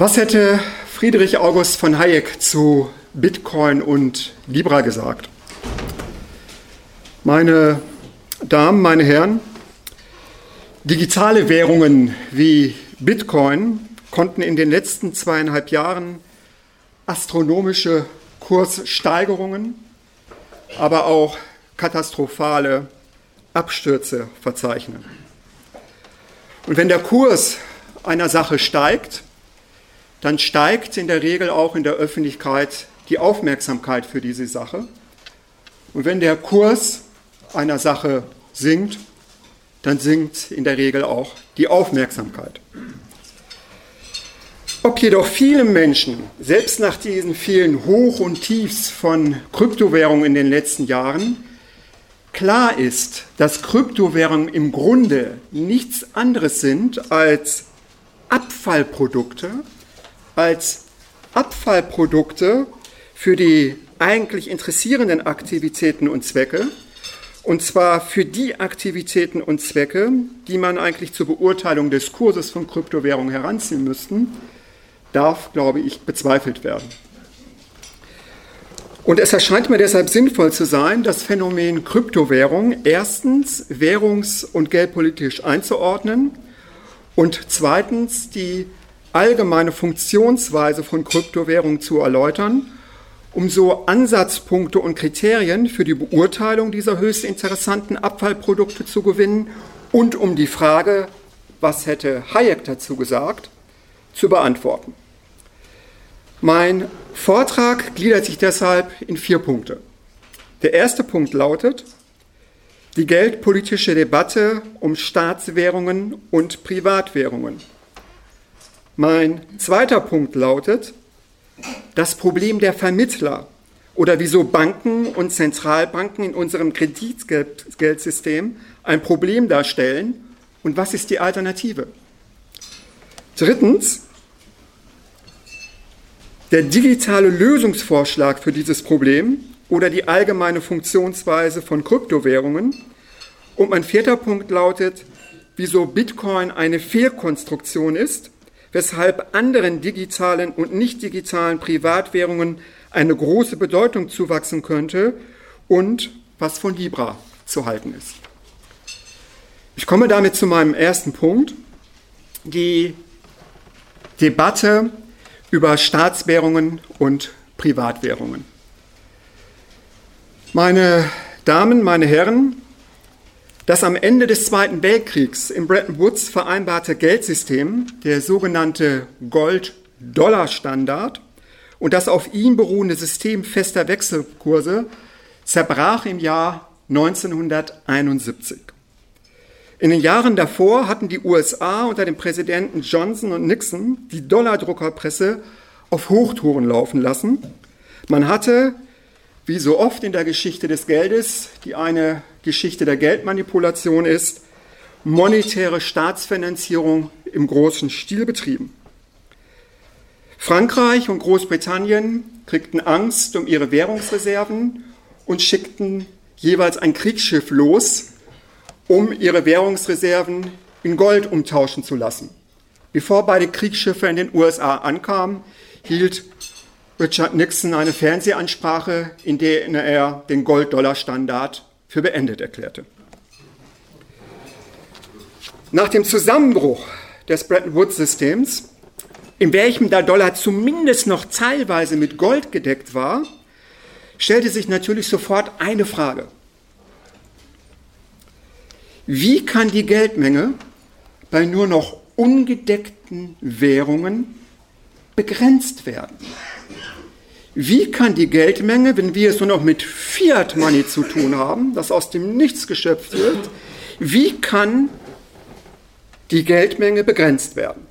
Was hätte Friedrich August von Hayek zu Bitcoin und Libra gesagt? Meine Damen, meine Herren, digitale Währungen wie Bitcoin konnten in den letzten zweieinhalb Jahren astronomische Kurssteigerungen, aber auch katastrophale Abstürze verzeichnen. Und wenn der Kurs einer Sache steigt, dann steigt in der Regel auch in der Öffentlichkeit die Aufmerksamkeit für diese Sache. Und wenn der Kurs einer Sache sinkt, dann sinkt in der Regel auch die Aufmerksamkeit. Ob jedoch viele Menschen, selbst nach diesen vielen Hoch- und Tiefs von Kryptowährungen in den letzten Jahren, klar ist, dass Kryptowährungen im Grunde nichts anderes sind als Abfallprodukte, als Abfallprodukte für die eigentlich interessierenden Aktivitäten und Zwecke, und zwar für die Aktivitäten und Zwecke, die man eigentlich zur Beurteilung des Kurses von Kryptowährungen heranziehen müssten, darf, glaube ich, bezweifelt werden. Und es erscheint mir deshalb sinnvoll zu sein, das Phänomen Kryptowährung erstens währungs- und geldpolitisch einzuordnen und zweitens die allgemeine Funktionsweise von Kryptowährungen zu erläutern, um so Ansatzpunkte und Kriterien für die Beurteilung dieser höchst interessanten Abfallprodukte zu gewinnen und um die Frage, was hätte Hayek dazu gesagt, zu beantworten. Mein Vortrag gliedert sich deshalb in vier Punkte. Der erste Punkt lautet, die geldpolitische Debatte um Staatswährungen und Privatwährungen. Mein zweiter Punkt lautet, das Problem der Vermittler oder wieso Banken und Zentralbanken in unserem Kreditgeldsystem ein Problem darstellen und was ist die Alternative. Drittens, der digitale Lösungsvorschlag für dieses Problem oder die allgemeine Funktionsweise von Kryptowährungen. Und mein vierter Punkt lautet, wieso Bitcoin eine Fehlkonstruktion ist weshalb anderen digitalen und nicht digitalen Privatwährungen eine große Bedeutung zuwachsen könnte und was von Libra zu halten ist. Ich komme damit zu meinem ersten Punkt, die Debatte über Staatswährungen und Privatwährungen. Meine Damen, meine Herren, das am Ende des Zweiten Weltkriegs in Bretton Woods vereinbarte Geldsystem, der sogenannte Gold-Dollar-Standard und das auf ihm beruhende System fester Wechselkurse zerbrach im Jahr 1971. In den Jahren davor hatten die USA unter den Präsidenten Johnson und Nixon die Dollardruckerpresse auf Hochtouren laufen lassen. Man hatte wie so oft in der Geschichte des Geldes, die eine Geschichte der Geldmanipulation ist, monetäre Staatsfinanzierung im großen Stil betrieben. Frankreich und Großbritannien kriegten Angst um ihre Währungsreserven und schickten jeweils ein Kriegsschiff los, um ihre Währungsreserven in Gold umtauschen zu lassen. Bevor beide Kriegsschiffe in den USA ankamen, hielt Richard Nixon eine Fernsehansprache, in der er den Gold-Dollar-Standard für beendet erklärte. Nach dem Zusammenbruch des Bretton Woods-Systems, in welchem der Dollar zumindest noch teilweise mit Gold gedeckt war, stellte sich natürlich sofort eine Frage. Wie kann die Geldmenge bei nur noch ungedeckten Währungen begrenzt werden? Wie kann die Geldmenge, wenn wir es nur noch mit Fiat Money zu tun haben, das aus dem Nichts geschöpft wird, wie kann die Geldmenge begrenzt werden?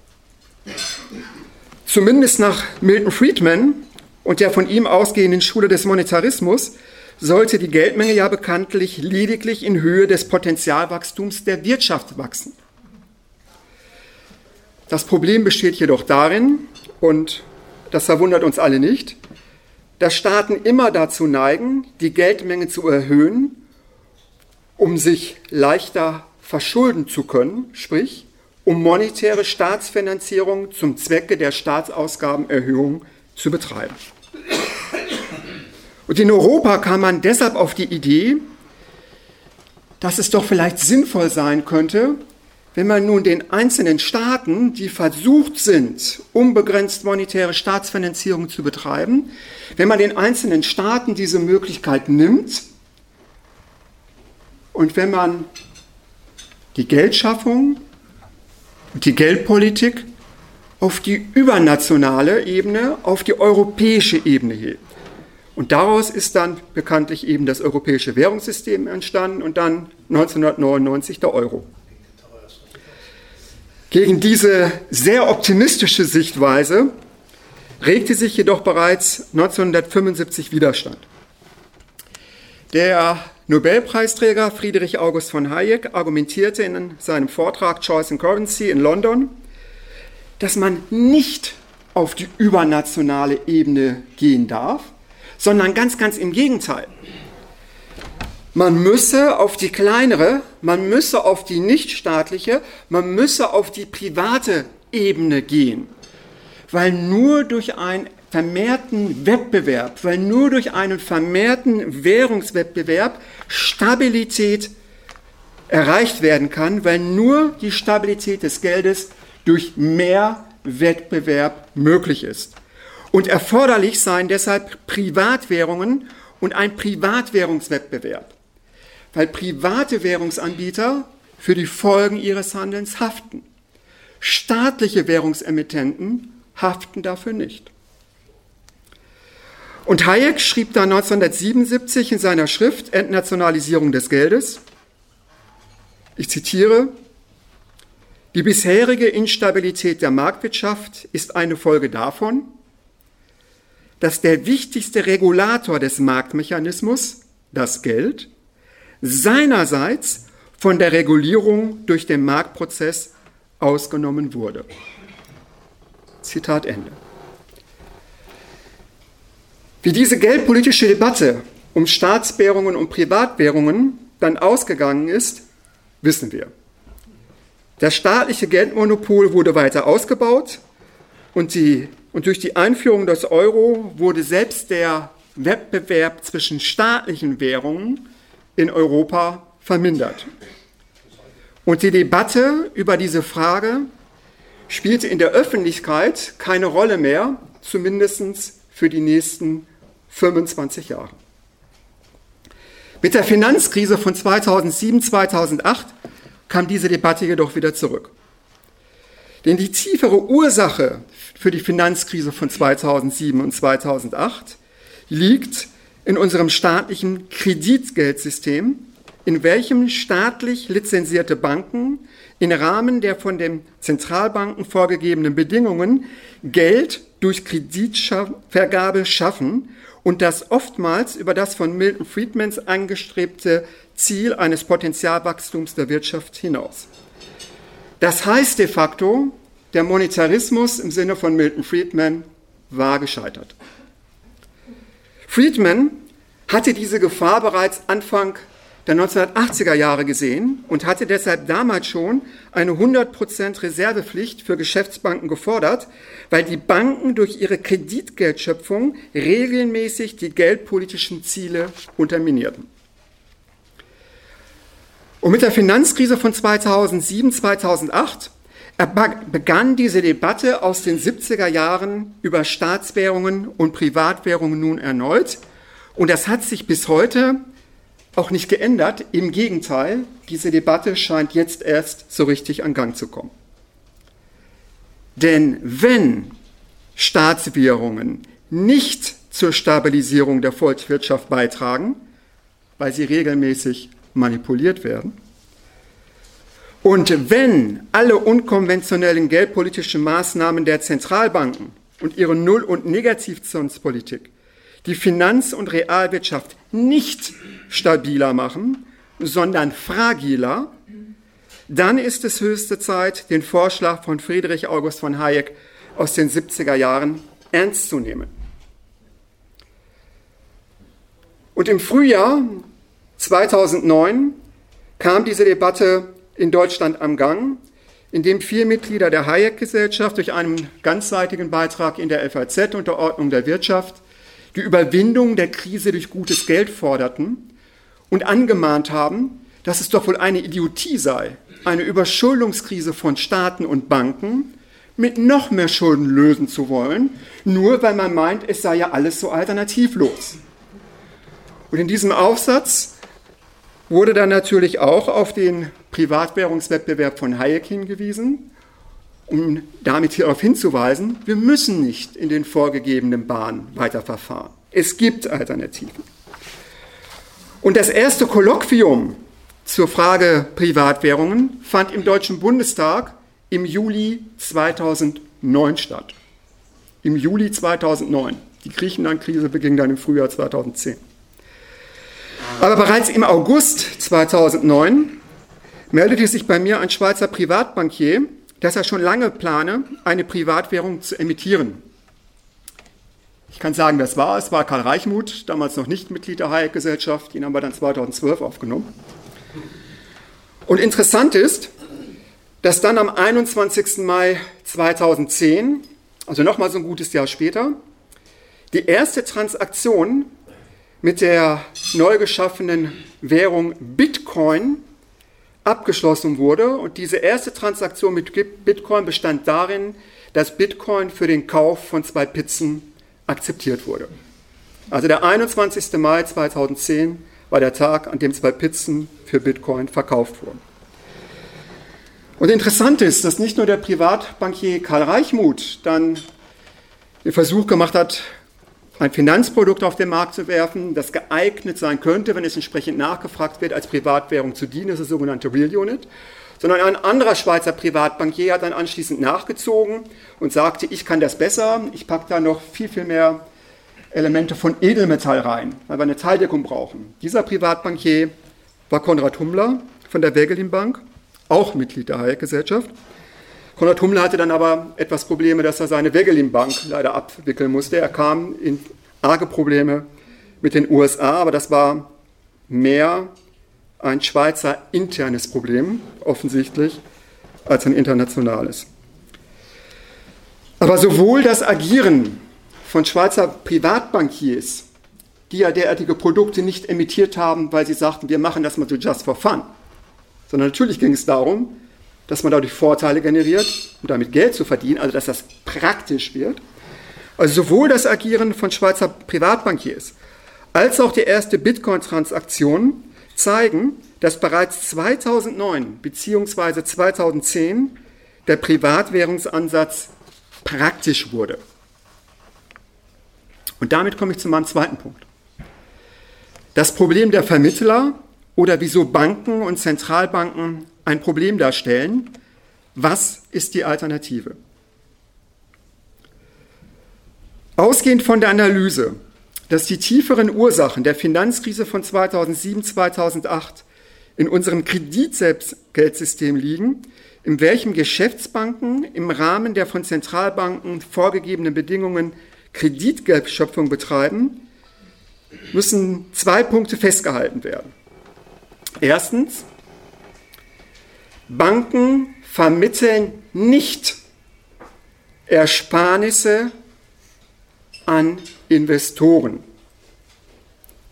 Zumindest nach Milton Friedman und der von ihm ausgehenden Schule des Monetarismus sollte die Geldmenge ja bekanntlich lediglich in Höhe des Potenzialwachstums der Wirtschaft wachsen. Das Problem besteht jedoch darin, und das verwundert uns alle nicht, dass Staaten immer dazu neigen, die Geldmenge zu erhöhen, um sich leichter verschulden zu können, sprich, um monetäre Staatsfinanzierung zum Zwecke der Staatsausgabenerhöhung zu betreiben. Und in Europa kam man deshalb auf die Idee, dass es doch vielleicht sinnvoll sein könnte, wenn man nun den einzelnen Staaten, die versucht sind, unbegrenzt monetäre Staatsfinanzierung zu betreiben, wenn man den einzelnen Staaten diese Möglichkeit nimmt und wenn man die Geldschaffung und die Geldpolitik auf die übernationale Ebene, auf die europäische Ebene hebt. Und daraus ist dann bekanntlich eben das europäische Währungssystem entstanden und dann 1999 der Euro. Gegen diese sehr optimistische Sichtweise regte sich jedoch bereits 1975 Widerstand. Der Nobelpreisträger Friedrich August von Hayek argumentierte in seinem Vortrag Choice and Currency in London, dass man nicht auf die übernationale Ebene gehen darf, sondern ganz, ganz im Gegenteil. Man müsse auf die kleinere, man müsse auf die nichtstaatliche, man müsse auf die private Ebene gehen, weil nur durch ein vermehrten Wettbewerb, weil nur durch einen vermehrten Währungswettbewerb Stabilität erreicht werden kann, weil nur die Stabilität des Geldes durch mehr Wettbewerb möglich ist. Und erforderlich seien deshalb Privatwährungen und ein Privatwährungswettbewerb, weil private Währungsanbieter für die Folgen ihres Handelns haften. Staatliche Währungsemittenten haften dafür nicht. Und Hayek schrieb dann 1977 in seiner Schrift Entnationalisierung des Geldes, ich zitiere, die bisherige Instabilität der Marktwirtschaft ist eine Folge davon, dass der wichtigste Regulator des Marktmechanismus, das Geld, seinerseits von der Regulierung durch den Marktprozess ausgenommen wurde. Zitat Ende. Wie diese geldpolitische Debatte um Staatswährungen und Privatwährungen dann ausgegangen ist, wissen wir. Das staatliche Geldmonopol wurde weiter ausgebaut und, die, und durch die Einführung des Euro wurde selbst der Wettbewerb zwischen staatlichen Währungen in Europa vermindert. Und die Debatte über diese Frage spielte in der Öffentlichkeit keine Rolle mehr, zumindest für die nächsten 25 Jahre. Mit der Finanzkrise von 2007, 2008 kam diese Debatte jedoch wieder zurück. Denn die tiefere Ursache für die Finanzkrise von 2007 und 2008 liegt in unserem staatlichen Kreditgeldsystem, in welchem staatlich lizenzierte Banken im Rahmen der von den Zentralbanken vorgegebenen Bedingungen Geld durch Kreditvergabe schaffen und das oftmals über das von Milton Friedmans angestrebte Ziel eines Potenzialwachstums der Wirtschaft hinaus. Das heißt de facto, der Monetarismus im Sinne von Milton Friedman war gescheitert. Friedman hatte diese Gefahr bereits Anfang der 1980er Jahre gesehen und hatte deshalb damals schon eine 100% Reservepflicht für Geschäftsbanken gefordert, weil die Banken durch ihre Kreditgeldschöpfung regelmäßig die geldpolitischen Ziele unterminierten. Und mit der Finanzkrise von 2007, 2008 begann diese Debatte aus den 70er Jahren über Staatswährungen und Privatwährungen nun erneut. Und das hat sich bis heute auch nicht geändert. Im Gegenteil, diese Debatte scheint jetzt erst so richtig an Gang zu kommen. Denn wenn Staatswährungen nicht zur Stabilisierung der Volkswirtschaft beitragen, weil sie regelmäßig manipuliert werden, und wenn alle unkonventionellen geldpolitischen Maßnahmen der Zentralbanken und ihre Null- und Negativzinspolitik die Finanz- und Realwirtschaft nicht stabiler machen, sondern fragiler, dann ist es höchste Zeit, den Vorschlag von Friedrich August von Hayek aus den 70er Jahren ernst zu nehmen. Und im Frühjahr 2009 kam diese Debatte in Deutschland am Gang, in dem vier Mitglieder der Hayek-Gesellschaft durch einen ganzseitigen Beitrag in der FAZ unter Ordnung der Wirtschaft die Überwindung der Krise durch gutes Geld forderten und angemahnt haben, dass es doch wohl eine Idiotie sei, eine Überschuldungskrise von Staaten und Banken mit noch mehr Schulden lösen zu wollen, nur weil man meint, es sei ja alles so alternativlos. Und in diesem Aufsatz wurde dann natürlich auch auf den Privatwährungswettbewerb von Hayek hingewiesen, um damit darauf hinzuweisen, wir müssen nicht in den vorgegebenen Bahnen weiterverfahren. Es gibt Alternativen. Und das erste Kolloquium zur Frage Privatwährungen fand im Deutschen Bundestag im Juli 2009 statt. Im Juli 2009. Die Griechenland-Krise beging dann im Frühjahr 2010. Aber bereits im August 2009 meldete sich bei mir ein Schweizer Privatbankier, dass er schon lange plane, eine Privatwährung zu emittieren. Ich kann sagen, wer es war. Es war Karl Reichmuth, damals noch nicht Mitglied der Hayek-Gesellschaft. Den haben wir dann 2012 aufgenommen. Und interessant ist, dass dann am 21. Mai 2010, also nochmal so ein gutes Jahr später, die erste Transaktion mit der neu geschaffenen Währung Bitcoin abgeschlossen wurde. Und diese erste Transaktion mit Bitcoin bestand darin, dass Bitcoin für den Kauf von zwei Pizzen akzeptiert wurde. Also der 21. Mai 2010 war der Tag, an dem zwei Pizzen für Bitcoin verkauft wurden. Und interessant ist, dass nicht nur der Privatbankier Karl Reichmuth dann den Versuch gemacht hat, ein Finanzprodukt auf den Markt zu werfen, das geeignet sein könnte, wenn es entsprechend nachgefragt wird, als Privatwährung zu dienen, das ist das sogenannte Real Unit, sondern ein anderer Schweizer Privatbankier hat dann anschließend nachgezogen und sagte, ich kann das besser, ich packe da noch viel, viel mehr Elemente von Edelmetall rein, weil wir eine Teildeckung brauchen. Dieser Privatbankier war Konrad Hummler von der Wegelin Bank, auch Mitglied der Hayek-Gesellschaft. Konrad Hummler hatte dann aber etwas Probleme, dass er seine Wegelin-Bank leider abwickeln musste. Er kam in arge Probleme mit den USA, aber das war mehr ein Schweizer internes Problem, offensichtlich, als ein internationales. Aber sowohl das Agieren von Schweizer Privatbankiers, die ja derartige Produkte nicht emittiert haben, weil sie sagten, wir machen das mal so just for fun, sondern natürlich ging es darum, dass man dadurch Vorteile generiert, um damit Geld zu verdienen, also dass das praktisch wird. Also sowohl das Agieren von Schweizer Privatbankiers als auch die erste Bitcoin-Transaktion zeigen, dass bereits 2009 bzw. 2010 der Privatwährungsansatz praktisch wurde. Und damit komme ich zu meinem zweiten Punkt. Das Problem der Vermittler oder wieso Banken und Zentralbanken ein Problem darstellen. Was ist die Alternative? Ausgehend von der Analyse, dass die tieferen Ursachen der Finanzkrise von 2007-2008 in unserem Kreditgeldsystem liegen, in welchem Geschäftsbanken im Rahmen der von Zentralbanken vorgegebenen Bedingungen Kreditgeldschöpfung betreiben, müssen zwei Punkte festgehalten werden. Erstens, Banken vermitteln nicht Ersparnisse an Investoren.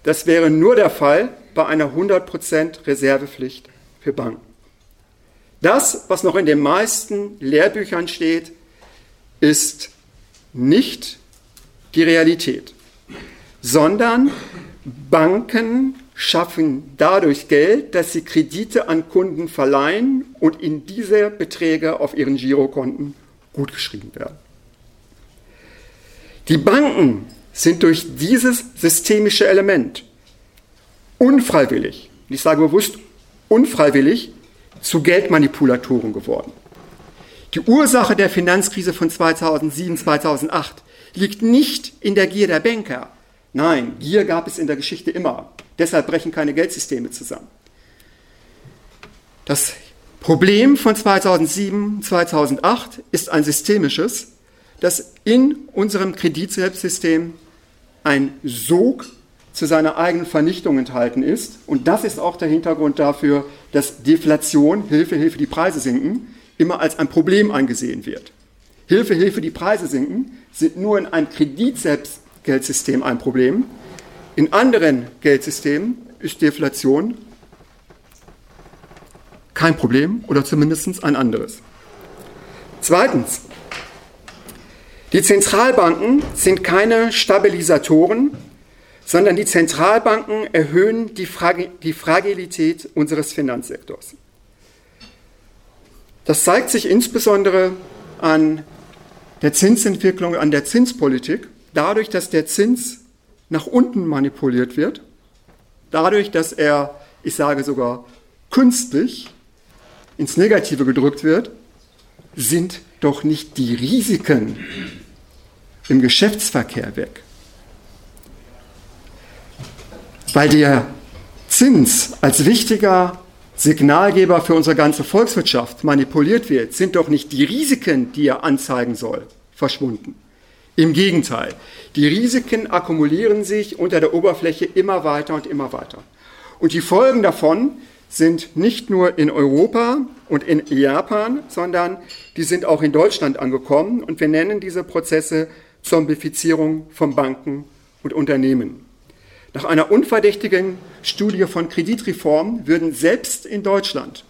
Das wäre nur der Fall bei einer 100% Reservepflicht für Banken. Das, was noch in den meisten Lehrbüchern steht, ist nicht die Realität, sondern Banken schaffen dadurch Geld, dass sie Kredite an Kunden verleihen und in diese Beträge auf ihren Girokonten gutgeschrieben werden. Die Banken sind durch dieses systemische Element unfreiwillig, ich sage bewusst unfreiwillig, zu Geldmanipulatoren geworden. Die Ursache der Finanzkrise von 2007, 2008 liegt nicht in der Gier der Banker. Nein, Gier gab es in der Geschichte immer. Deshalb brechen keine Geldsysteme zusammen. Das Problem von 2007, 2008 ist ein systemisches, dass in unserem Kreditselbstsystem ein Sog zu seiner eigenen Vernichtung enthalten ist. Und das ist auch der Hintergrund dafür, dass Deflation, Hilfe, Hilfe, die Preise sinken, immer als ein Problem angesehen wird. Hilfe, Hilfe, die Preise sinken, sind nur in einem Kreditgeldsystem ein Problem. In anderen Geldsystemen ist Deflation kein Problem oder zumindest ein anderes. Zweitens, die Zentralbanken sind keine Stabilisatoren, sondern die Zentralbanken erhöhen die, Frag die Fragilität unseres Finanzsektors. Das zeigt sich insbesondere an der Zinsentwicklung, an der Zinspolitik, dadurch, dass der Zins nach unten manipuliert wird, dadurch, dass er, ich sage sogar, künstlich ins Negative gedrückt wird, sind doch nicht die Risiken im Geschäftsverkehr weg. Weil der Zins als wichtiger Signalgeber für unsere ganze Volkswirtschaft manipuliert wird, sind doch nicht die Risiken, die er anzeigen soll, verschwunden. Im Gegenteil, die Risiken akkumulieren sich unter der Oberfläche immer weiter und immer weiter. Und die Folgen davon sind nicht nur in Europa und in Japan, sondern die sind auch in Deutschland angekommen. Und wir nennen diese Prozesse Zombifizierung von Banken und Unternehmen. Nach einer unverdächtigen Studie von Kreditreform würden selbst in Deutschland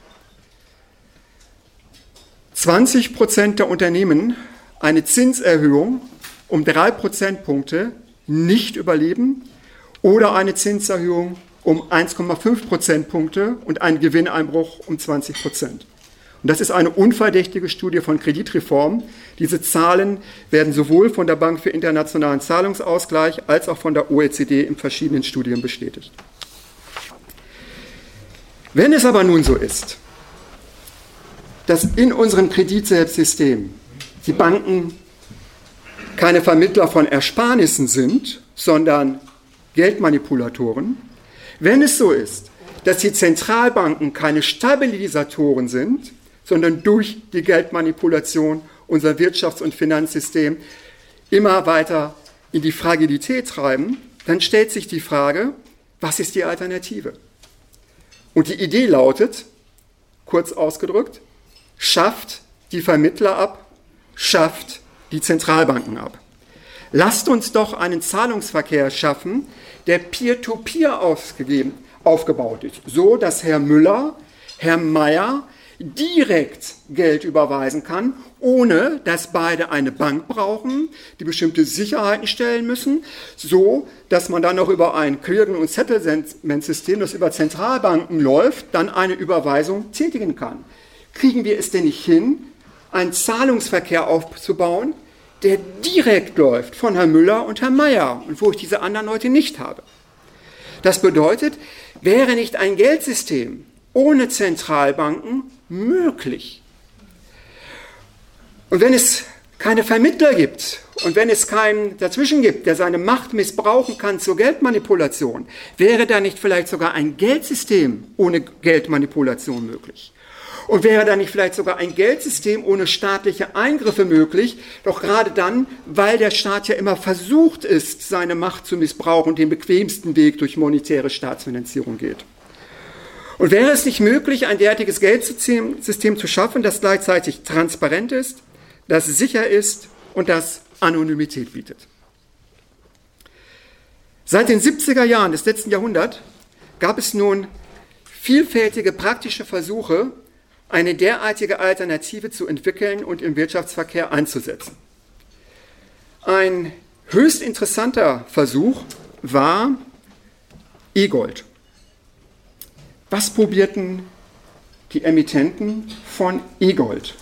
20 Prozent der Unternehmen eine Zinserhöhung um drei Prozentpunkte nicht überleben oder eine Zinserhöhung um 1,5 Prozentpunkte und einen Gewinneinbruch um 20 Prozent. Und das ist eine unverdächtige Studie von Kreditreform. Diese Zahlen werden sowohl von der Bank für internationalen Zahlungsausgleich als auch von der OECD in verschiedenen Studien bestätigt. Wenn es aber nun so ist, dass in unserem Kreditselbstsystem die Banken keine Vermittler von Ersparnissen sind, sondern Geldmanipulatoren, wenn es so ist, dass die Zentralbanken keine Stabilisatoren sind, sondern durch die Geldmanipulation unser Wirtschafts- und Finanzsystem immer weiter in die Fragilität treiben, dann stellt sich die Frage, was ist die Alternative? Und die Idee lautet, kurz ausgedrückt, schafft die Vermittler ab, schafft die Zentralbanken ab. Lasst uns doch einen Zahlungsverkehr schaffen, der peer-to-peer -peer aufgebaut ist, so dass Herr Müller, Herr Meier direkt Geld überweisen kann, ohne dass beide eine Bank brauchen, die bestimmte Sicherheiten stellen müssen, so dass man dann noch über ein Clearing- und Settlement-System, das über Zentralbanken läuft, dann eine Überweisung tätigen kann. Kriegen wir es denn nicht hin, einen Zahlungsverkehr aufzubauen, der direkt läuft von Herrn Müller und Herrn Mayer und wo ich diese anderen Leute nicht habe? Das bedeutet, wäre nicht ein Geldsystem ohne Zentralbanken möglich. Und wenn es keine Vermittler gibt und wenn es keinen dazwischen gibt, der seine Macht missbrauchen kann zur Geldmanipulation, wäre da nicht vielleicht sogar ein Geldsystem ohne Geldmanipulation möglich? Und wäre da nicht vielleicht sogar ein Geldsystem ohne staatliche Eingriffe möglich? Doch gerade dann, weil der Staat ja immer versucht ist, seine Macht zu missbrauchen und den bequemsten Weg durch monetäre Staatsfinanzierung geht. Und wäre es nicht möglich, ein derartiges Geldsystem zu schaffen, das gleichzeitig transparent ist, das sicher ist und das Anonymität bietet? Seit den 70er Jahren des letzten Jahrhunderts gab es nun vielfältige praktische Versuche, eine derartige Alternative zu entwickeln und im Wirtschaftsverkehr einzusetzen. Ein höchst interessanter Versuch war E-Gold. Was probierten die Emittenten von E-Gold?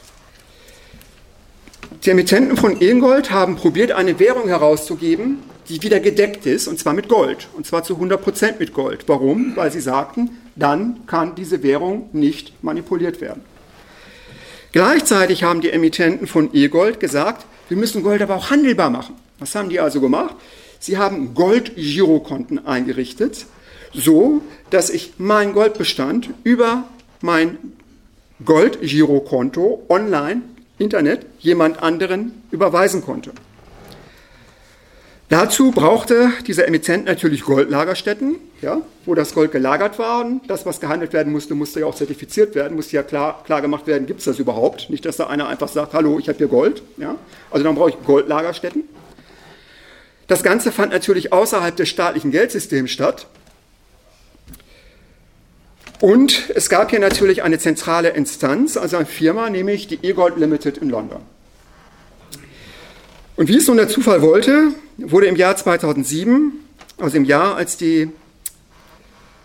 Die Emittenten von E-Gold haben probiert, eine Währung herauszugeben, die wieder gedeckt ist, und zwar mit Gold, und zwar zu 100% mit Gold. Warum? Weil sie sagten, dann kann diese Währung nicht manipuliert werden. Gleichzeitig haben die Emittenten von E-Gold gesagt, wir müssen Gold aber auch handelbar machen. Was haben die also gemacht? Sie haben Gold-Girokonten eingerichtet, so, dass ich meinen Goldbestand über mein Dazu brauchte dieser Emittent natürlich Goldlagerstätten, ja, wo das Gold gelagert war. Und das, was gehandelt werden musste, musste ja auch zertifiziert werden, musste ja klar, klar gemacht werden, gibt es das überhaupt? Nicht, dass da einer einfach sagt, hallo, ich habe hier Gold. Ja. Also dann brauche ich Goldlagerstätten. Das Ganze fand natürlich außerhalb des staatlichen Geldsystems statt. Und es gab hier natürlich eine zentrale Instanz, also eine Firma, nämlich die E-Gold Limited in London. Und wie es nun der Zufall wollte, wurde im Jahr 2007, also im Jahr, als die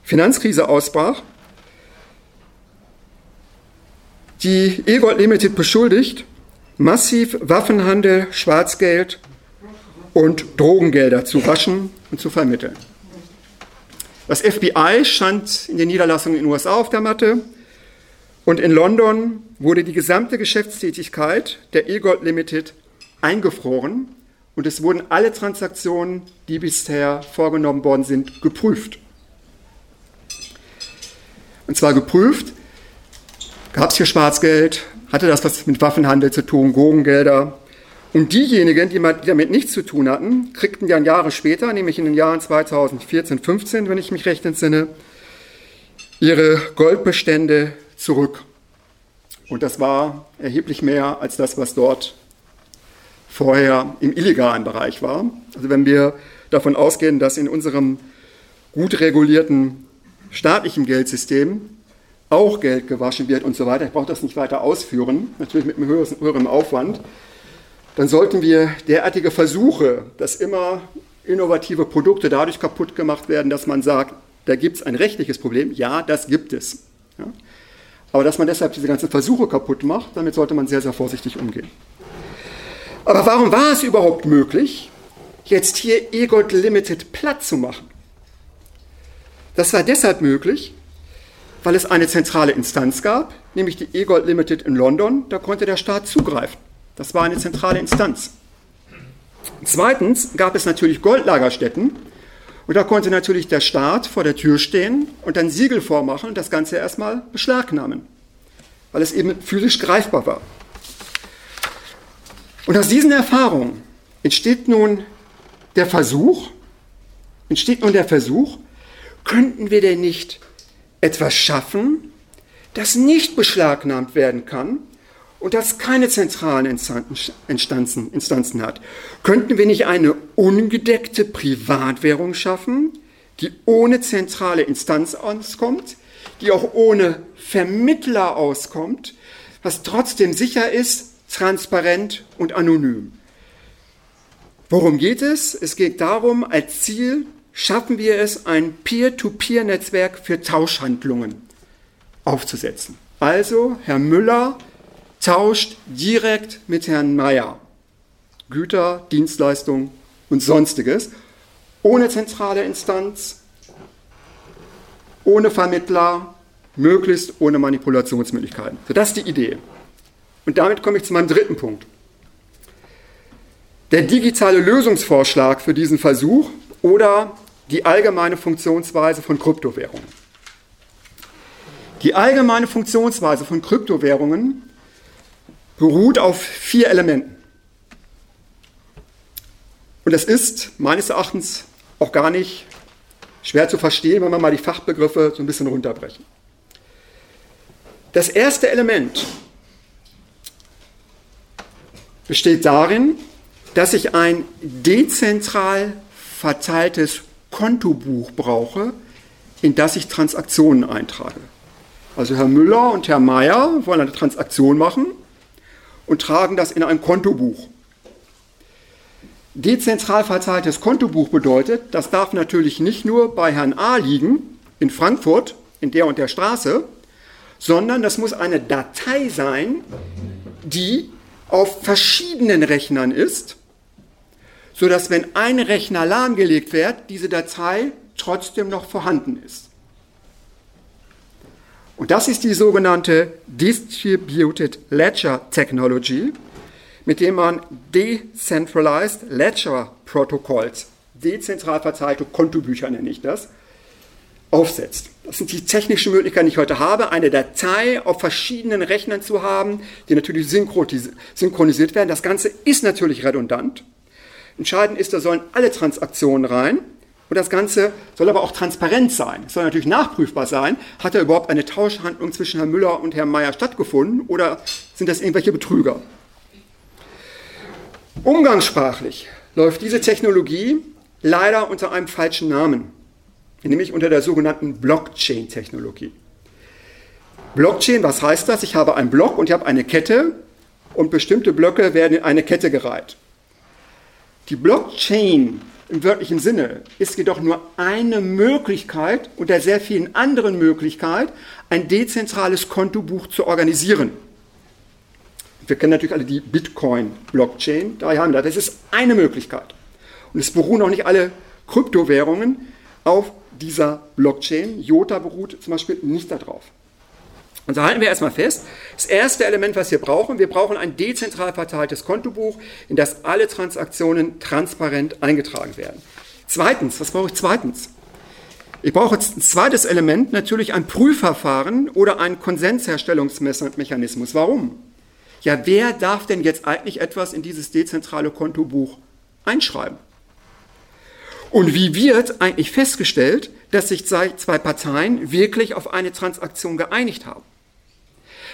Finanzkrise ausbrach, die E-Gold Limited beschuldigt, massiv Waffenhandel, Schwarzgeld und Drogengelder zu waschen und zu vermitteln. Das FBI stand in den Niederlassungen in den USA auf der Matte und in London wurde die gesamte Geschäftstätigkeit der E-Gold Limited eingefroren und es wurden alle Transaktionen, die bisher vorgenommen worden sind, geprüft. Und zwar geprüft, gab es hier Schwarzgeld, hatte das was mit Waffenhandel zu tun, Drogengelder. Und diejenigen, die damit nichts zu tun hatten, kriegten dann Jahre später, nämlich in den Jahren 2014, 15, wenn ich mich recht entsinne, ihre Goldbestände zurück. Und das war erheblich mehr als das, was dort vorher im illegalen Bereich war. Also wenn wir davon ausgehen, dass in unserem gut regulierten staatlichen Geldsystem auch Geld gewaschen wird und so weiter, ich brauche das nicht weiter ausführen, natürlich mit einem höheren Aufwand, dann sollten wir derartige Versuche, dass immer innovative Produkte dadurch kaputt gemacht werden, dass man sagt, da gibt es ein rechtliches Problem, ja, das gibt es. Ja? Aber dass man deshalb diese ganzen Versuche kaputt macht, damit sollte man sehr, sehr vorsichtig umgehen. Aber warum war es überhaupt möglich, jetzt hier EGOT Limited platt zu machen? Das war deshalb möglich, weil es eine zentrale Instanz gab, nämlich die EGOT Limited in London, da konnte der Staat zugreifen. Das war eine zentrale Instanz. Zweitens gab es natürlich Goldlagerstätten und da konnte natürlich der Staat vor der Tür stehen und dann Siegel vormachen und das Ganze erstmal beschlagnahmen, weil es eben physisch greifbar war. Und aus diesen Erfahrungen entsteht nun der Versuch, entsteht nun der Versuch, könnten wir denn nicht etwas schaffen, das nicht beschlagnahmt werden kann und das keine zentralen Instanzen, Instanzen hat? Könnten wir nicht eine ungedeckte Privatwährung schaffen, die ohne zentrale Instanz auskommt, die auch ohne Vermittler auskommt, was trotzdem sicher ist, transparent und anonym. Worum geht es? Es geht darum, als Ziel schaffen wir es, ein Peer-to-Peer-Netzwerk für Tauschhandlungen aufzusetzen. Also, Herr Müller tauscht direkt mit Herrn Mayer Güter, Dienstleistungen und sonstiges, ohne zentrale Instanz, ohne Vermittler, möglichst ohne Manipulationsmöglichkeiten. So, das ist die Idee. Und damit komme ich zu meinem dritten Punkt. Der digitale Lösungsvorschlag für diesen Versuch oder die allgemeine Funktionsweise von Kryptowährungen. Die allgemeine Funktionsweise von Kryptowährungen beruht auf vier Elementen. Und das ist meines Erachtens auch gar nicht schwer zu verstehen, wenn wir mal die Fachbegriffe so ein bisschen runterbrechen. Das erste Element besteht darin, dass ich ein dezentral verteiltes Kontobuch brauche, in das ich Transaktionen eintrage. Also Herr Müller und Herr Mayer wollen eine Transaktion machen und tragen das in ein Kontobuch. Dezentral verteiltes Kontobuch bedeutet, das darf natürlich nicht nur bei Herrn A liegen, in Frankfurt, in der und der Straße, sondern das muss eine Datei sein, die auf verschiedenen Rechnern ist, sodass wenn ein Rechner lahmgelegt wird, diese Datei trotzdem noch vorhanden ist. Und das ist die sogenannte Distributed Ledger Technology, mit dem man Decentralized Ledger Protocols, dezentral verteilte Kontobücher nenne ich das, aufsetzt. Das sind die technischen Möglichkeiten, die ich heute habe, eine Datei auf verschiedenen Rechnern zu haben, die natürlich synchronisiert werden. Das Ganze ist natürlich redundant. Entscheidend ist, da sollen alle Transaktionen rein. Und das Ganze soll aber auch transparent sein. Es soll natürlich nachprüfbar sein. Hat da überhaupt eine Tauschhandlung zwischen Herrn Müller und Herrn Mayer stattgefunden oder sind das irgendwelche Betrüger? Umgangssprachlich läuft diese Technologie leider unter einem falschen Namen, nämlich unter der sogenannten Blockchain-Technologie. Blockchain, was heißt das? Ich habe einen Block und ich habe eine Kette und bestimmte Blöcke werden in eine Kette gereiht. Die Blockchain im wörtlichen Sinne ist jedoch nur eine Möglichkeit unter sehr vielen anderen Möglichkeiten, ein dezentrales Kontobuch zu organisieren. Wir kennen natürlich alle die Bitcoin-Blockchain, daher haben wir das. Das ist eine Möglichkeit. Und es beruhen auch nicht alle Kryptowährungen auf dieser Blockchain. Jota beruht zum Beispiel nicht darauf. Also halten wir erstmal fest, das erste Element, was wir brauchen, wir brauchen ein dezentral verteiltes Kontobuch, in das alle Transaktionen transparent eingetragen werden. Zweitens, was brauche ich zweitens? Ich brauche ein zweites Element, natürlich ein Prüfverfahren oder einen Konsensherstellungsmechanismus. Warum? Ja, wer darf denn jetzt eigentlich etwas in dieses dezentrale Kontobuch einschreiben? Und wie wird eigentlich festgestellt, dass sich zwei Parteien wirklich auf eine Transaktion geeinigt haben?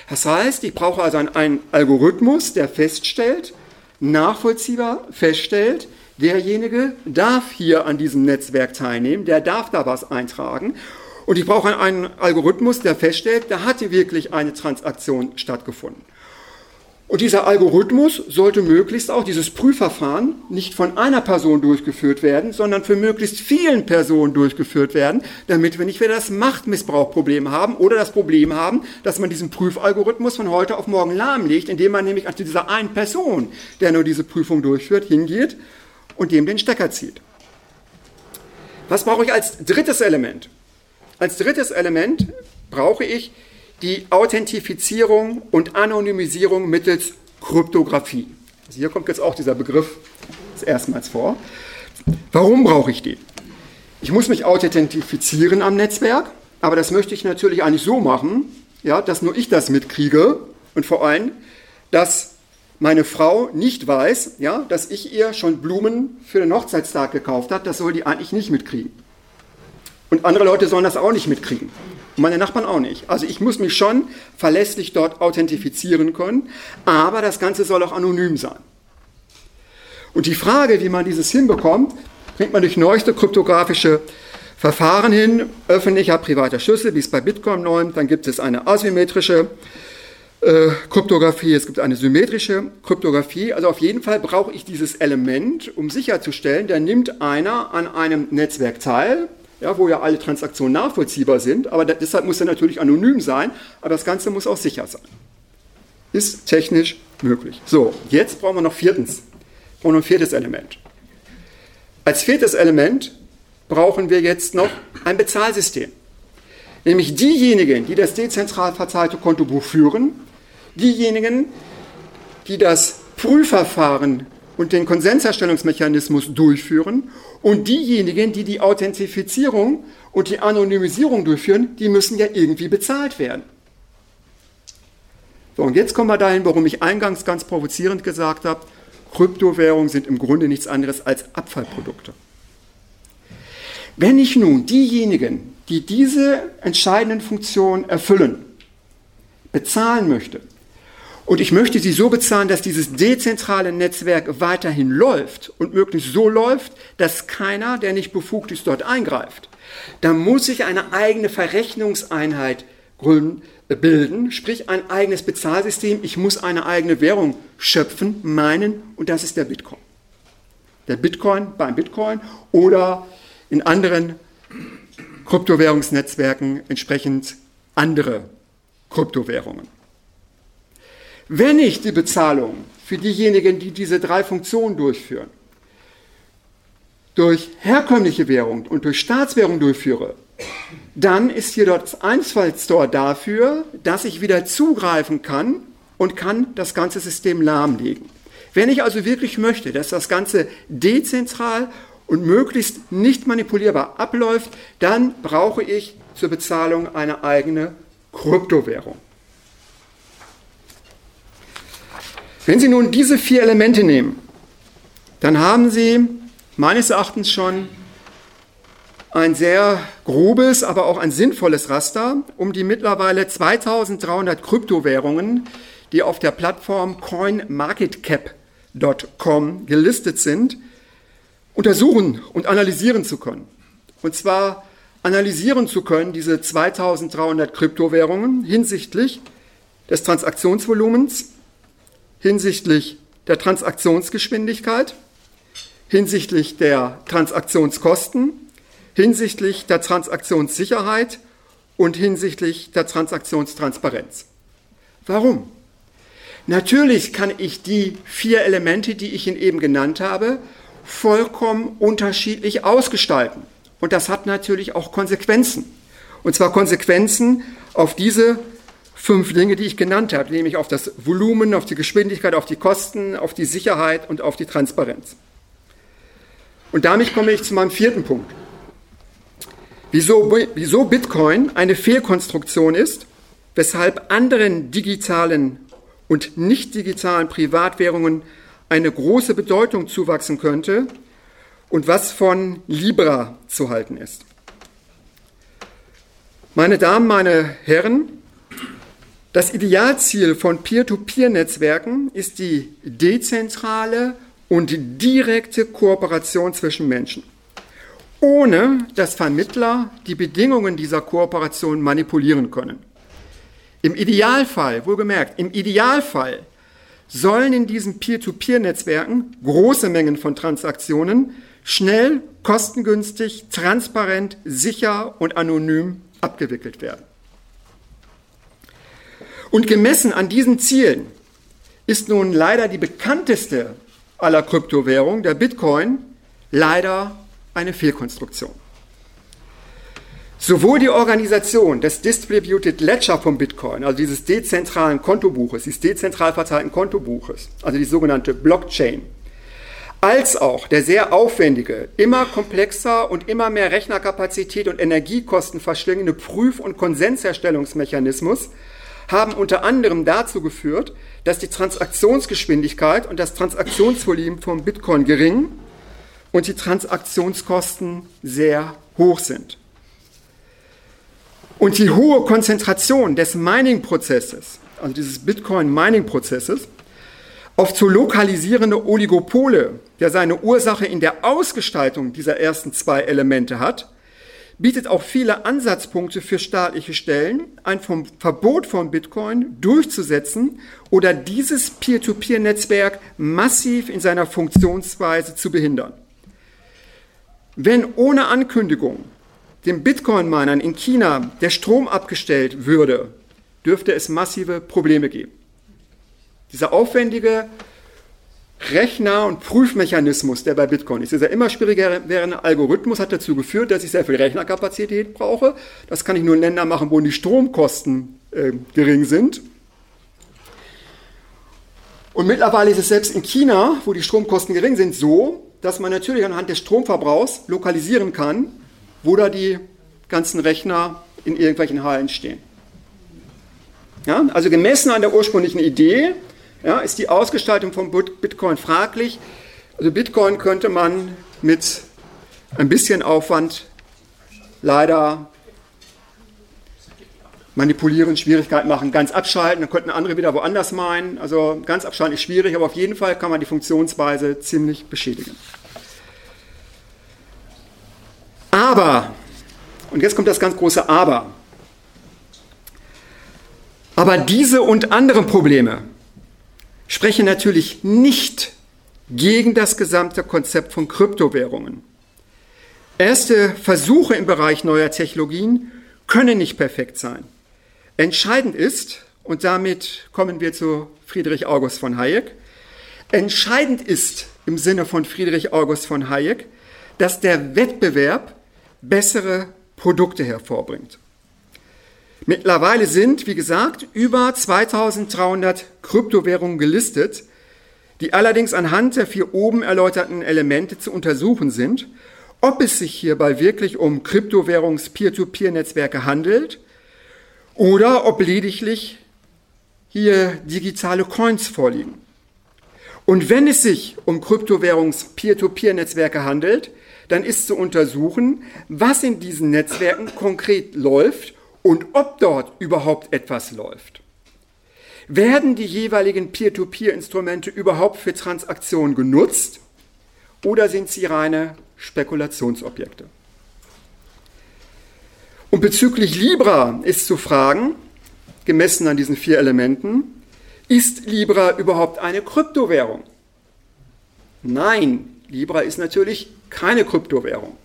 Das heißt, ich brauche also einen Algorithmus, der feststellt, nachvollziehbar feststellt, derjenige darf hier an diesem Netzwerk teilnehmen, der darf da was eintragen. Und ich brauche einen Algorithmus, der feststellt, da hatte wirklich eine Transaktion stattgefunden. Und dieser Algorithmus sollte möglichst auch, dieses Prüfverfahren, nicht von einer Person durchgeführt werden, sondern für möglichst vielen Personen durchgeführt werden, damit wir nicht wieder das Machtmissbrauchproblem haben oder das Problem haben, dass man diesen Prüfalgorithmus von heute auf morgen lahmlegt, indem man nämlich an dieser einen Person, der nur diese Prüfung durchführt, hingeht und dem den Stecker zieht. Was brauche ich als drittes Element? Als drittes Element brauche ich die Authentifizierung und Anonymisierung mittels Kryptographie. Also hier kommt jetzt auch dieser Begriff erstmals vor. Warum brauche ich die? Ich muss mich authentifizieren am Netzwerk, aber das möchte ich natürlich eigentlich so machen, ja, dass nur ich das mitkriege und vor allem, dass meine Frau nicht weiß, ja, dass ich ihr schon Blumen für den Hochzeitstag gekauft habe. Das soll die eigentlich nicht mitkriegen. Und andere Leute sollen das auch nicht mitkriegen. Und meine Nachbarn auch nicht. Also ich muss mich schon verlässlich dort authentifizieren können, aber das Ganze soll auch anonym sein. Und die Frage, wie man dieses hinbekommt, bringt man durch neueste kryptografische Verfahren hin, öffentlicher, privater Schlüssel, wie es bei Bitcoin läuft. Dann gibt es eine asymmetrische äh, Kryptographie, es gibt eine symmetrische Kryptographie. Also auf jeden Fall brauche ich dieses Element, um sicherzustellen, da nimmt einer an einem Netzwerk teil, ja, wo ja alle Transaktionen nachvollziehbar sind, aber deshalb muss er natürlich anonym sein, aber das Ganze muss auch sicher sein. Ist technisch möglich. So, jetzt brauchen wir noch viertens, brauchen wir ein viertes Element. Als viertes Element brauchen wir jetzt noch ein Bezahlsystem. Nämlich diejenigen, die das dezentral verteilte Kontobuch führen, diejenigen, die das Prüfverfahren und den Konsensherstellungsmechanismus durchführen und diejenigen, die die Authentifizierung und die Anonymisierung durchführen, die müssen ja irgendwie bezahlt werden. So, und jetzt kommen wir dahin, warum ich eingangs ganz provozierend gesagt habe, Kryptowährungen sind im Grunde nichts anderes als Abfallprodukte. Wenn ich nun diejenigen, die diese entscheidenden Funktionen erfüllen, bezahlen möchte, und ich möchte sie so bezahlen, dass dieses dezentrale Netzwerk weiterhin läuft und möglichst so läuft, dass keiner, der nicht befugt ist, dort eingreift. Da muss ich eine eigene Verrechnungseinheit gründen, äh, bilden, sprich ein eigenes Bezahlsystem. Ich muss eine eigene Währung schöpfen, meinen, und das ist der Bitcoin. Der Bitcoin beim Bitcoin oder in anderen Kryptowährungsnetzwerken entsprechend andere Kryptowährungen. Wenn ich die Bezahlung für diejenigen, die diese drei Funktionen durchführen, durch herkömmliche Währung und durch Staatswährung durchführe, dann ist hier das Einfallstor dafür, dass ich wieder zugreifen kann und kann das ganze System lahmlegen. Wenn ich also wirklich möchte, dass das Ganze dezentral und möglichst nicht manipulierbar abläuft, dann brauche ich zur Bezahlung eine eigene Kryptowährung. Wenn Sie nun diese vier Elemente nehmen dann haben Sie meines Erachtens schon ein sehr grobes, aber auch ein sinnvolles Raster, um die mittlerweile 2300 Kryptowährungen, die auf der Plattform coinmarketcap.com gelistet sind, untersuchen und analysieren zu können. Und zwar analysieren zu können, diese 2300 Kryptowährungen hinsichtlich des Transaktionsvolumens, hinsichtlich der Transaktionsgeschwindigkeit, hinsichtlich der Transaktionskosten, hinsichtlich der Transaktionssicherheit und hinsichtlich der Transaktionstransparenz. Warum? Natürlich kann ich die vier Elemente, die ich Ihnen eben genannt habe, vollkommen unterschiedlich ausgestalten. Und das hat natürlich auch Konsequenzen. Und zwar Konsequenzen auf diese fünf Dinge, die ich genannt habe, nämlich auf das Volumen, auf die Geschwindigkeit, auf die Kosten, auf die Sicherheit und auf die Transparenz. Und damit komme ich zu meinem vierten Punkt wieso, wieso Bitcoin eine Fehlkonstruktion ist, weshalb anderen digitalen und nicht digitalen Privatwährungen eine große Bedeutung zuwachsen könnte und was von Libra zu halten ist. Meine Damen, meine Herren, das Idealziel von Peer-to-Peer-Netzwerken ist die dezentrale und direkte Kooperation zwischen Menschen ohne dass Vermittler die Bedingungen dieser Kooperation manipulieren können. Im Idealfall, wohlgemerkt, im Idealfall sollen in diesen Peer-to-Peer-Netzwerken große Mengen von Transaktionen schnell, kostengünstig, transparent, sicher und anonym abgewickelt werden. Und gemessen an diesen Zielen ist nun leider die bekannteste aller Kryptowährungen, der Bitcoin, leider eine Fehlkonstruktion. Sowohl die Organisation des Distributed Ledger von Bitcoin, also dieses dezentralen Kontobuches, dieses dezentral verteilten Kontobuches, also die sogenannte Blockchain, als auch der sehr aufwendige, immer komplexer und immer mehr Rechnerkapazität und Energiekosten verschlingende Prüf- und Konsensherstellungsmechanismus haben unter anderem dazu geführt, dass die Transaktionsgeschwindigkeit und das Transaktionsvolumen von Bitcoin gering und die Transaktionskosten sehr hoch sind. Und die hohe Konzentration des Mining-Prozesses, also dieses Bitcoin-Mining-Prozesses, auf zu lokalisierende Oligopole, der seine Ursache in der Ausgestaltung dieser ersten zwei Elemente hat, bietet auch viele Ansatzpunkte für staatliche Stellen, ein vom Verbot von Bitcoin durchzusetzen oder dieses Peer-to-Peer-Netzwerk massiv in seiner Funktionsweise zu behindern. Wenn ohne Ankündigung den Bitcoin-Minern in China der Strom abgestellt würde, dürfte es massive Probleme geben. Dieser aufwendige Rechner- und Prüfmechanismus, der bei Bitcoin ist, dieser immer schwieriger werdende Algorithmus hat dazu geführt, dass ich sehr viel Rechnerkapazität brauche. Das kann ich nur in Ländern machen, wo die Stromkosten äh, gering sind. Und mittlerweile ist es selbst in China, wo die Stromkosten gering sind, so, dass man natürlich anhand des Stromverbrauchs lokalisieren kann, wo da die ganzen Rechner in irgendwelchen Hallen stehen. Ja, also gemessen an der ursprünglichen Idee ja, ist die Ausgestaltung von Bitcoin fraglich. Also Bitcoin könnte man mit ein bisschen Aufwand leider manipulieren, Schwierigkeiten machen, ganz abschalten, dann könnten andere wieder woanders meinen. Also ganz abschalten ist schwierig, aber auf jeden Fall kann man die Funktionsweise ziemlich beschädigen. Aber, und jetzt kommt das ganz große Aber, aber diese und andere Probleme sprechen natürlich nicht gegen das gesamte Konzept von Kryptowährungen. Erste Versuche im Bereich neuer Technologien können nicht perfekt sein. Entscheidend ist, und damit kommen wir zu Friedrich August von Hayek, entscheidend ist im Sinne von Friedrich August von Hayek, dass der Wettbewerb bessere Produkte hervorbringt. Mittlerweile sind, wie gesagt, über 2300 Kryptowährungen gelistet, die allerdings anhand der vier oben erläuterten Elemente zu untersuchen sind, ob es sich hierbei wirklich um Kryptowährungs-Peer-to-Peer-Netzwerke handelt oder ob lediglich hier digitale Coins vorliegen. Und wenn es sich um Kryptowährungs-Peer-to-Peer-Netzwerke handelt, dann ist zu untersuchen, was in diesen Netzwerken konkret läuft und ob dort überhaupt etwas läuft. Werden die jeweiligen Peer-to-Peer-Instrumente überhaupt für Transaktionen genutzt oder sind sie reine Spekulationsobjekte? Und bezüglich Libra ist zu fragen, gemessen an diesen vier Elementen, ist Libra überhaupt eine Kryptowährung? Nein, Libra ist natürlich keine Kryptowährung.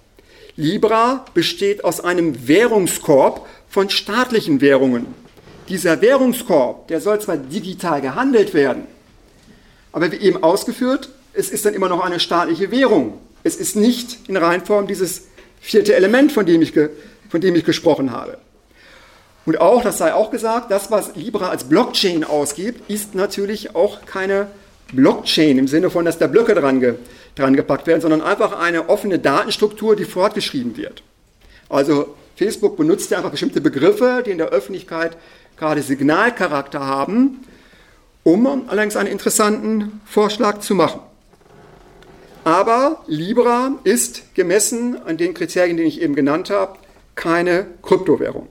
Libra besteht aus einem Währungskorb von staatlichen Währungen. Dieser Währungskorb, der soll zwar digital gehandelt werden, aber wie eben ausgeführt, es ist dann immer noch eine staatliche Währung. Es ist nicht in Reinform dieses vierte Element, von dem ich, von dem ich gesprochen habe. Und auch, das sei auch gesagt, das, was Libra als Blockchain ausgibt, ist natürlich auch keine Blockchain im Sinne von, dass da Blöcke dran, dran gepackt werden, sondern einfach eine offene Datenstruktur, die fortgeschrieben wird. Also Facebook benutzt ja einfach bestimmte Begriffe, die in der Öffentlichkeit gerade Signalcharakter haben, um allerdings einen interessanten Vorschlag zu machen. Aber Libra ist gemessen an den Kriterien, die ich eben genannt habe, keine Kryptowährung.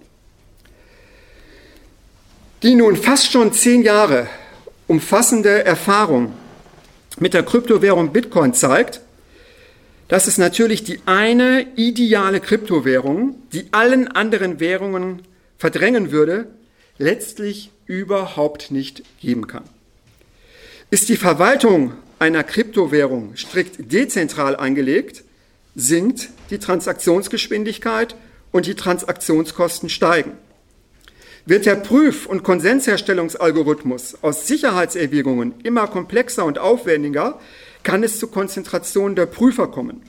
Die nun fast schon zehn Jahre umfassende Erfahrung mit der Kryptowährung Bitcoin zeigt, dass es natürlich die eine ideale Kryptowährung, die allen anderen Währungen verdrängen würde, letztlich überhaupt nicht geben kann. Ist die Verwaltung einer Kryptowährung strikt dezentral angelegt, sinkt die Transaktionsgeschwindigkeit und die Transaktionskosten steigen. Wird der Prüf- und Konsensherstellungsalgorithmus aus Sicherheitserwägungen immer komplexer und aufwendiger, kann es zu Konzentrationen der Prüfer kommen.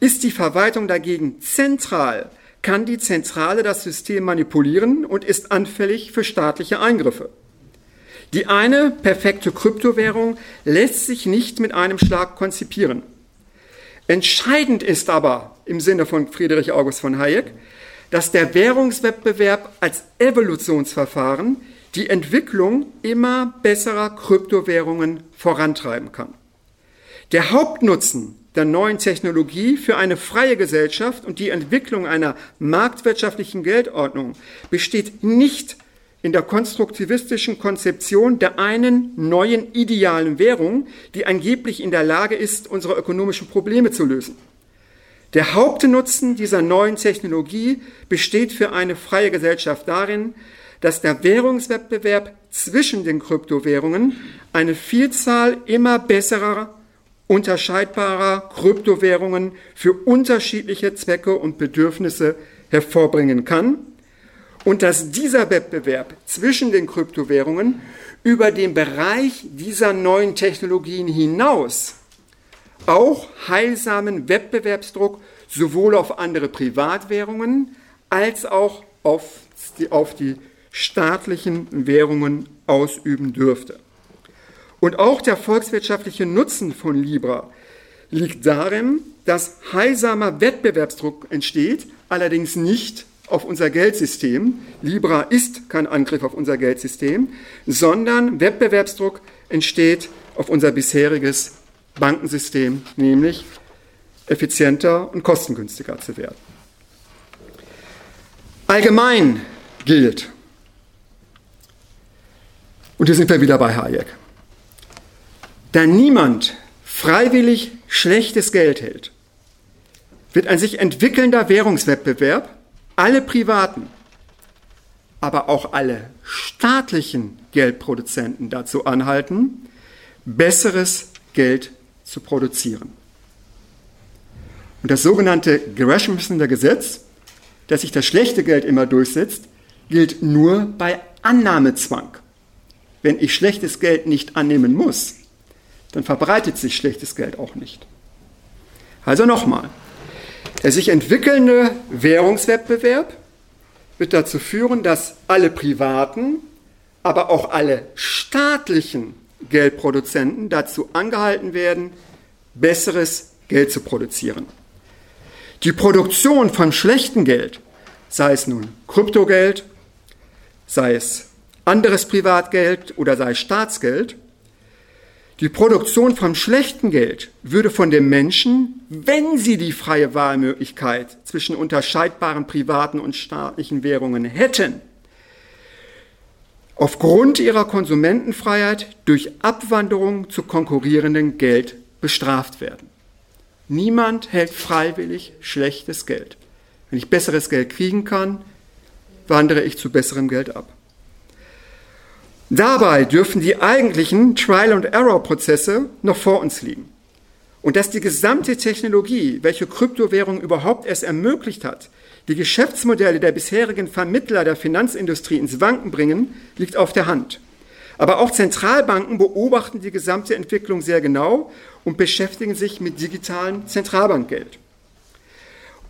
Ist die Verwaltung dagegen zentral, kann die Zentrale das System manipulieren und ist anfällig für staatliche Eingriffe. Die eine perfekte Kryptowährung lässt sich nicht mit einem Schlag konzipieren. Entscheidend ist aber im Sinne von Friedrich August von Hayek, dass der Währungswettbewerb als Evolutionsverfahren die Entwicklung immer besserer Kryptowährungen vorantreiben kann. Der Hauptnutzen der neuen Technologie für eine freie Gesellschaft und die Entwicklung einer marktwirtschaftlichen Geldordnung besteht nicht in der konstruktivistischen Konzeption der einen neuen idealen Währung, die angeblich in der Lage ist, unsere ökonomischen Probleme zu lösen. Der Hauptnutzen dieser neuen Technologie besteht für eine freie Gesellschaft darin, dass der Währungswettbewerb zwischen den Kryptowährungen eine Vielzahl immer besserer, unterscheidbarer Kryptowährungen für unterschiedliche Zwecke und Bedürfnisse hervorbringen kann und dass dieser Wettbewerb zwischen den Kryptowährungen über den Bereich dieser neuen Technologien hinaus auch heilsamen Wettbewerbsdruck sowohl auf andere Privatwährungen als auch auf die, auf die staatlichen Währungen ausüben dürfte. Und auch der volkswirtschaftliche Nutzen von Libra liegt darin, dass heilsamer Wettbewerbsdruck entsteht, allerdings nicht auf unser Geldsystem. Libra ist kein Angriff auf unser Geldsystem, sondern Wettbewerbsdruck entsteht auf unser bisheriges Bankensystem, nämlich effizienter und kostengünstiger zu werden. Allgemein gilt, und hier sind wir wieder bei Hayek, da niemand freiwillig schlechtes Geld hält, wird ein sich entwickelnder Währungswettbewerb alle privaten, aber auch alle staatlichen Geldproduzenten dazu anhalten, besseres Geld zu produzieren. Und das sogenannte Greshamsender Gesetz, dass sich das schlechte Geld immer durchsetzt, gilt nur bei Annahmezwang. Wenn ich schlechtes Geld nicht annehmen muss, dann verbreitet sich schlechtes Geld auch nicht. Also nochmal, der sich entwickelnde Währungswettbewerb wird dazu führen, dass alle privaten, aber auch alle staatlichen Geldproduzenten dazu angehalten werden, besseres Geld zu produzieren. Die Produktion von schlechtem Geld, sei es nun Kryptogeld, sei es anderes Privatgeld oder sei es Staatsgeld, Die Produktion von schlechtem Geld würde von den Menschen, wenn sie die freie Wahlmöglichkeit zwischen unterscheidbaren privaten und staatlichen Währungen hätten, aufgrund ihrer Konsumentenfreiheit durch Abwanderung zu konkurrierendem Geld bestraft werden. Niemand hält freiwillig schlechtes Geld. Wenn ich besseres Geld kriegen kann, wandere ich zu besserem Geld ab. Dabei dürfen die eigentlichen Trial-and-Error-Prozesse noch vor uns liegen. Und dass die gesamte Technologie, welche Kryptowährung überhaupt erst ermöglicht hat, die Geschäftsmodelle der bisherigen Vermittler der Finanzindustrie ins Wanken bringen, liegt auf der Hand. Aber auch Zentralbanken beobachten die gesamte Entwicklung sehr genau und beschäftigen sich mit digitalem Zentralbankgeld.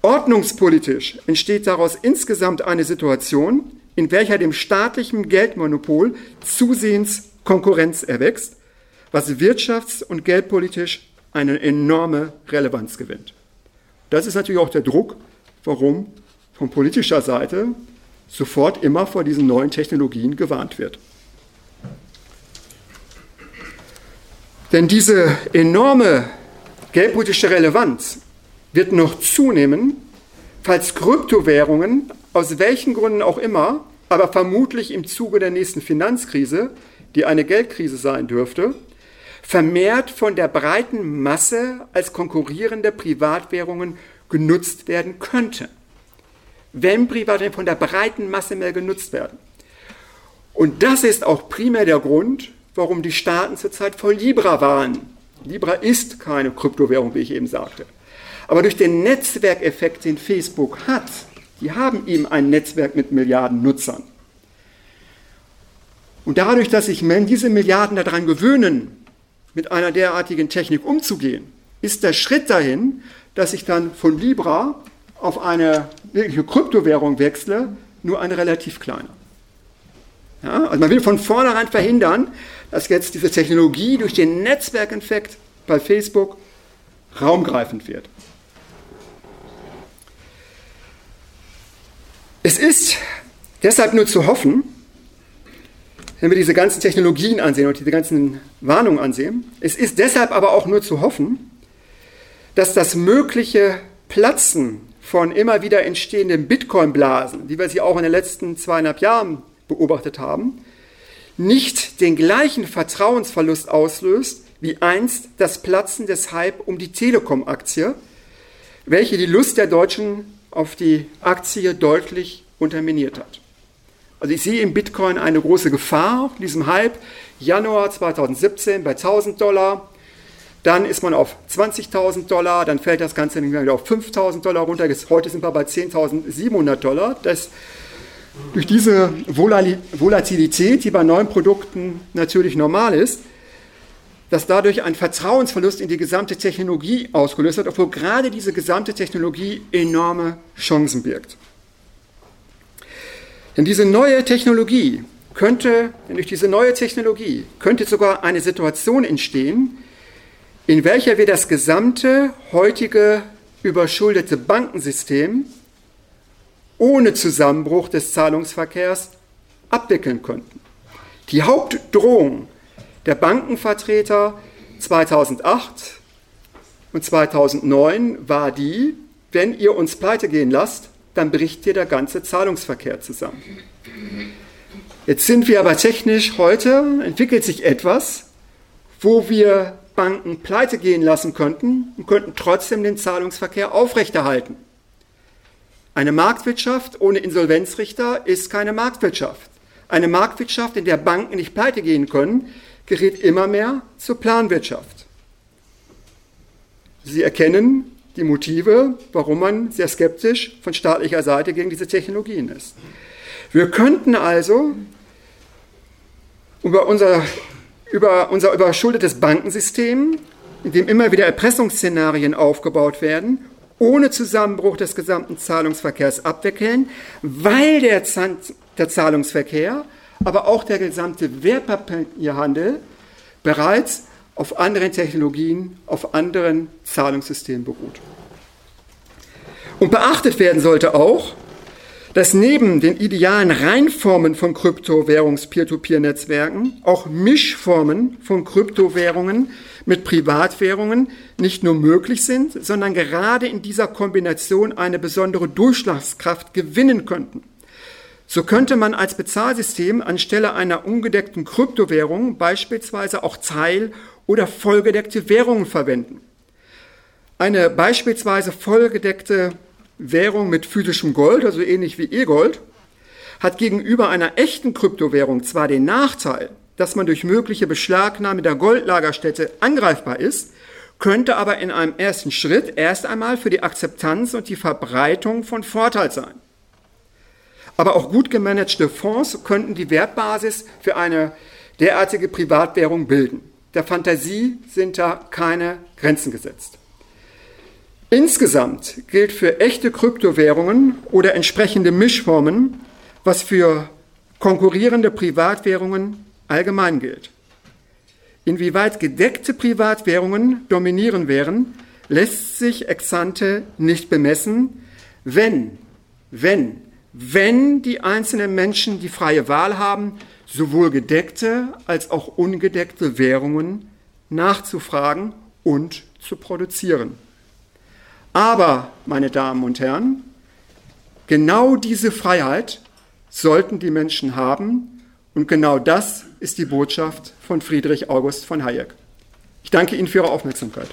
Ordnungspolitisch entsteht daraus insgesamt eine Situation, in welcher dem staatlichen Geldmonopol zusehends Konkurrenz erwächst, was wirtschafts- und geldpolitisch eine enorme Relevanz gewinnt. Das ist natürlich auch der Druck, warum von politischer Seite sofort immer vor diesen neuen Technologien gewarnt wird. Denn diese enorme geldpolitische Relevanz wird noch zunehmen, falls Kryptowährungen aus welchen Gründen auch immer, aber vermutlich im Zuge der nächsten Finanzkrise, die eine Geldkrise sein dürfte, vermehrt von der breiten Masse als konkurrierende Privatwährungen genutzt werden könnte. Wenn Privatwährungen von der breiten Masse mehr genutzt werden. Und das ist auch primär der Grund, warum die Staaten zurzeit vor Libra waren. Libra ist keine Kryptowährung, wie ich eben sagte. Aber durch den Netzwerkeffekt, den Facebook hat, die haben eben ein Netzwerk mit Milliarden Nutzern. Und dadurch, dass sich diese Milliarden daran gewöhnen, mit einer derartigen Technik umzugehen, ist der Schritt dahin, dass ich dann von Libra auf eine wirkliche Kryptowährung wechsle, nur ein relativ kleiner. Ja, also man will von vornherein verhindern, dass jetzt diese Technologie durch den Netzwerkeffekt bei Facebook raumgreifend wird. Es ist deshalb nur zu hoffen, wenn wir diese ganzen Technologien ansehen und diese ganzen Warnungen ansehen, es ist deshalb aber auch nur zu hoffen, dass das mögliche Platzen von immer wieder entstehenden Bitcoin-Blasen, wie wir sie auch in den letzten zweieinhalb Jahren beobachtet haben, nicht den gleichen Vertrauensverlust auslöst wie einst das Platzen des Hype um die Telekom-Aktie, welche die Lust der Deutschen auf die Aktie deutlich unterminiert hat. Also ich sehe im Bitcoin eine große Gefahr, diesem Hype. Januar 2017 bei 1000 Dollar, dann ist man auf 20.000 Dollar, dann fällt das Ganze wieder auf 5.000 Dollar runter. Heute sind wir bei 10.700 Dollar. Das, durch diese Volatilität, die bei neuen Produkten natürlich normal ist, dass dadurch ein Vertrauensverlust in die gesamte Technologie ausgelöst wird, obwohl gerade diese gesamte Technologie enorme Chancen birgt. Denn diese neue Technologie könnte, denn durch diese neue Technologie könnte sogar eine Situation entstehen, in welcher wir das gesamte heutige überschuldete Bankensystem ohne Zusammenbruch des Zahlungsverkehrs abwickeln könnten. Die Hauptdrohung der Bankenvertreter 2008 und 2009 war die, wenn ihr uns pleite gehen lasst, dann bricht hier der ganze Zahlungsverkehr zusammen. Jetzt sind wir aber technisch heute, entwickelt sich etwas, wo wir Banken pleite gehen lassen könnten und könnten trotzdem den Zahlungsverkehr aufrechterhalten. Eine Marktwirtschaft ohne Insolvenzrichter ist keine Marktwirtschaft. Eine Marktwirtschaft, in der Banken nicht pleite gehen können, gerät immer mehr zur Planwirtschaft. Sie erkennen die Motive, warum man sehr skeptisch von staatlicher Seite gegen diese Technologien ist. Wir könnten also über unser, über unser überschuldetes Bankensystem, in dem immer wieder Erpressungsszenarien aufgebaut werden, ohne Zusammenbruch des gesamten Zahlungsverkehrs abwickeln, weil der, der Zahlungsverkehr aber auch der gesamte Wertpapierhandel bereits auf anderen Technologien, auf anderen Zahlungssystemen beruht. Und beachtet werden sollte auch, dass neben den idealen Reinformen von Kryptowährungs-Peer-to-Peer-Netzwerken auch Mischformen von Kryptowährungen mit Privatwährungen nicht nur möglich sind, sondern gerade in dieser Kombination eine besondere Durchschlagskraft gewinnen könnten. So könnte man als Bezahlsystem anstelle einer ungedeckten Kryptowährung beispielsweise auch Teil- oder vollgedeckte Währungen verwenden. Eine beispielsweise vollgedeckte Währung mit physischem Gold, also ähnlich wie E-Gold, hat gegenüber einer echten Kryptowährung zwar den Nachteil, dass man durch mögliche Beschlagnahme der Goldlagerstätte angreifbar ist, könnte aber in einem ersten Schritt erst einmal für die Akzeptanz und die Verbreitung von Vorteil sein. Aber auch gut gemanagte Fonds könnten die Wertbasis für eine derartige Privatwährung bilden. Der Fantasie sind da keine Grenzen gesetzt. Insgesamt gilt für echte Kryptowährungen oder entsprechende Mischformen, was für konkurrierende Privatwährungen allgemein gilt. Inwieweit gedeckte Privatwährungen dominieren wären, lässt sich ex ante nicht bemessen, wenn, wenn wenn die einzelnen Menschen die freie Wahl haben, sowohl gedeckte als auch ungedeckte Währungen nachzufragen und zu produzieren. Aber, meine Damen und Herren, genau diese Freiheit sollten die Menschen haben und genau das ist die Botschaft von Friedrich August von Hayek. Ich danke Ihnen für Ihre Aufmerksamkeit.